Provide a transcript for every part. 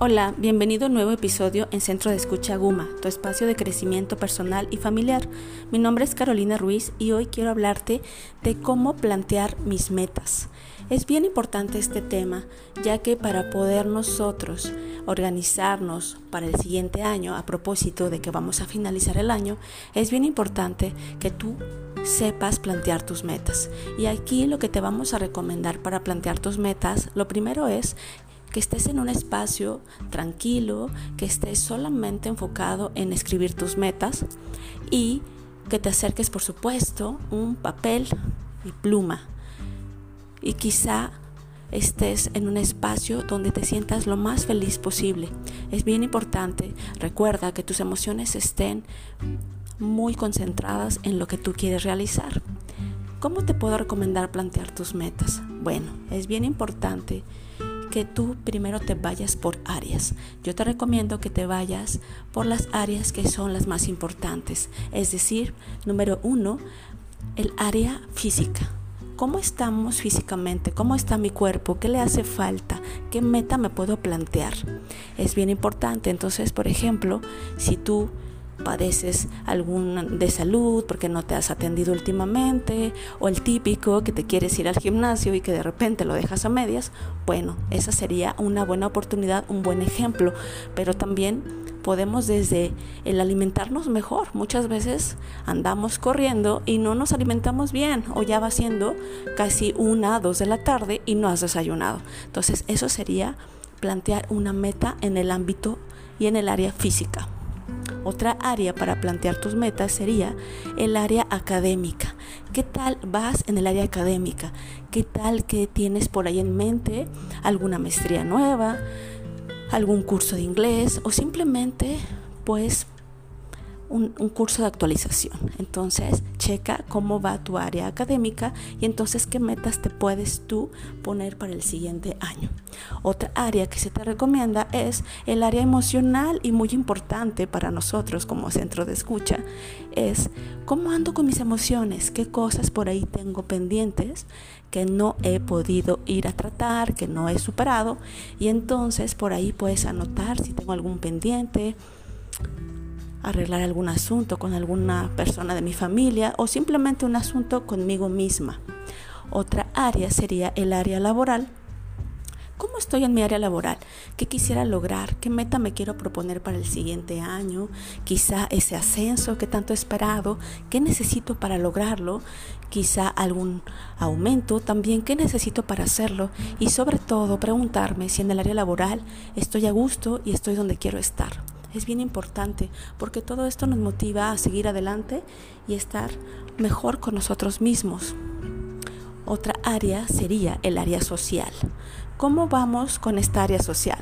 Hola, bienvenido a un nuevo episodio en Centro de Escucha Guma, tu espacio de crecimiento personal y familiar. Mi nombre es Carolina Ruiz y hoy quiero hablarte de cómo plantear mis metas. Es bien importante este tema, ya que para poder nosotros organizarnos para el siguiente año, a propósito de que vamos a finalizar el año, es bien importante que tú sepas plantear tus metas. Y aquí lo que te vamos a recomendar para plantear tus metas, lo primero es que estés en un espacio tranquilo, que estés solamente enfocado en escribir tus metas y que te acerques, por supuesto, un papel y pluma. Y quizá estés en un espacio donde te sientas lo más feliz posible. Es bien importante, recuerda que tus emociones estén muy concentradas en lo que tú quieres realizar. ¿Cómo te puedo recomendar plantear tus metas? Bueno, es bien importante que tú primero te vayas por áreas. Yo te recomiendo que te vayas por las áreas que son las más importantes. Es decir, número uno, el área física. ¿Cómo estamos físicamente? ¿Cómo está mi cuerpo? ¿Qué le hace falta? ¿Qué meta me puedo plantear? Es bien importante. Entonces, por ejemplo, si tú padeces algún de salud porque no te has atendido últimamente o el típico que te quieres ir al gimnasio y que de repente lo dejas a medias, bueno, esa sería una buena oportunidad, un buen ejemplo, pero también podemos desde el alimentarnos mejor. Muchas veces andamos corriendo y no nos alimentamos bien o ya va siendo casi una, dos de la tarde y no has desayunado. Entonces eso sería plantear una meta en el ámbito y en el área física. Otra área para plantear tus metas sería el área académica. ¿Qué tal vas en el área académica? ¿Qué tal que tienes por ahí en mente alguna maestría nueva, algún curso de inglés o simplemente pues un, curso de actualización. Entonces, checa cómo va tu área académica y entonces qué metas te puedes tú poner para el siguiente año. Otra área que se te recomienda es el área emocional y muy importante para nosotros como centro de escucha es cómo ando con mis emociones, qué cosas por ahí tengo pendientes que no he podido ir a tratar, que no he superado y entonces por ahí puedes anotar si tengo algún pendiente arreglar algún asunto con alguna persona de mi familia o simplemente un asunto conmigo misma. Otra área sería el área laboral. ¿Cómo estoy en mi área laboral? ¿Qué quisiera lograr? ¿Qué meta me quiero proponer para el siguiente año? Quizá ese ascenso que tanto he esperado. ¿Qué necesito para lograrlo? Quizá algún aumento también. ¿Qué necesito para hacerlo? Y sobre todo preguntarme si en el área laboral estoy a gusto y estoy donde quiero estar es bien importante porque todo esto nos motiva a seguir adelante y estar mejor con nosotros mismos. Otra área sería el área social. ¿Cómo vamos con esta área social?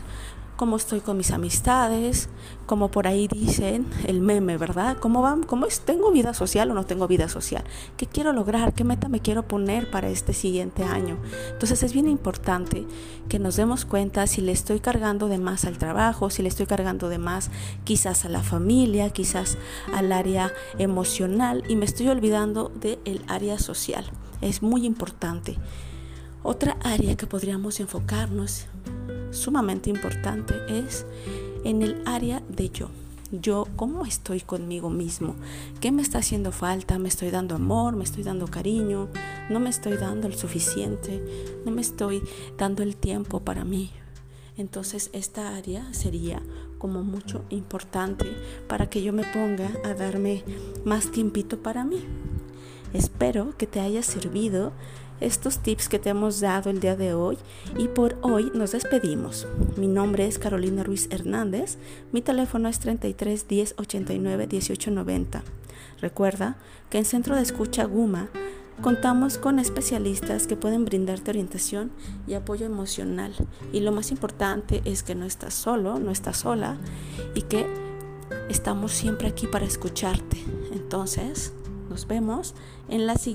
Cómo estoy con mis amistades, como por ahí dicen el meme, ¿verdad? ¿Cómo van? ¿Cómo es? ¿Tengo vida social o no tengo vida social? ¿Qué quiero lograr? ¿Qué meta me quiero poner para este siguiente año? Entonces es bien importante que nos demos cuenta si le estoy cargando de más al trabajo, si le estoy cargando de más quizás a la familia, quizás al área emocional y me estoy olvidando del área social. Es muy importante. Otra área que podríamos enfocarnos sumamente importante es en el área de yo. Yo, ¿cómo estoy conmigo mismo? ¿Qué me está haciendo falta? ¿Me estoy dando amor? ¿Me estoy dando cariño? ¿No me estoy dando el suficiente? ¿No me estoy dando el tiempo para mí? Entonces esta área sería como mucho importante para que yo me ponga a darme más tiempito para mí. Espero que te haya servido estos tips que te hemos dado el día de hoy y por hoy nos despedimos. Mi nombre es Carolina Ruiz Hernández, mi teléfono es 33 10 89 18 90. Recuerda que en Centro de Escucha Guma contamos con especialistas que pueden brindarte orientación y apoyo emocional y lo más importante es que no estás solo, no estás sola y que estamos siempre aquí para escucharte. Entonces, nos vemos en la siguiente